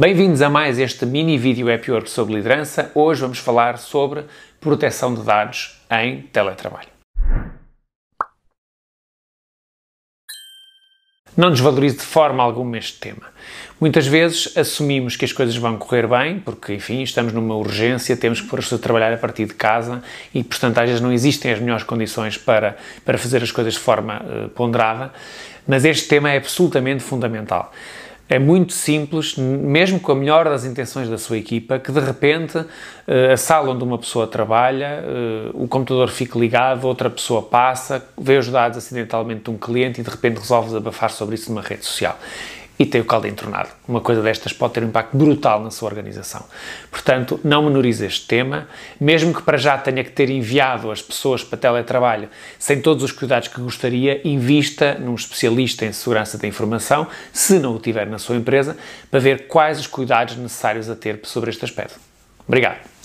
Bem-vindos a mais este mini vídeo é pior sobre liderança. Hoje vamos falar sobre proteção de dados em teletrabalho. Não desvalorize de forma alguma este tema. Muitas vezes assumimos que as coisas vão correr bem, porque, enfim, estamos numa urgência, temos que pôr a trabalhar a partir de casa e, portanto, às vezes não existem as melhores condições para, para fazer as coisas de forma uh, ponderada, mas este tema é absolutamente fundamental. É muito simples, mesmo com a melhor das intenções da sua equipa, que de repente eh, a sala onde uma pessoa trabalha, eh, o computador fica ligado, outra pessoa passa, vê os dados acidentalmente de um cliente e de repente resolve desabafar sobre isso numa rede social e tem o caldo entornado. Uma coisa destas pode ter um impacto brutal na sua organização. Portanto, não menorize este tema, mesmo que para já tenha que ter enviado as pessoas para teletrabalho sem todos os cuidados que gostaria, invista num especialista em segurança da informação, se não o tiver na sua empresa, para ver quais os cuidados necessários a ter sobre este aspecto. Obrigado.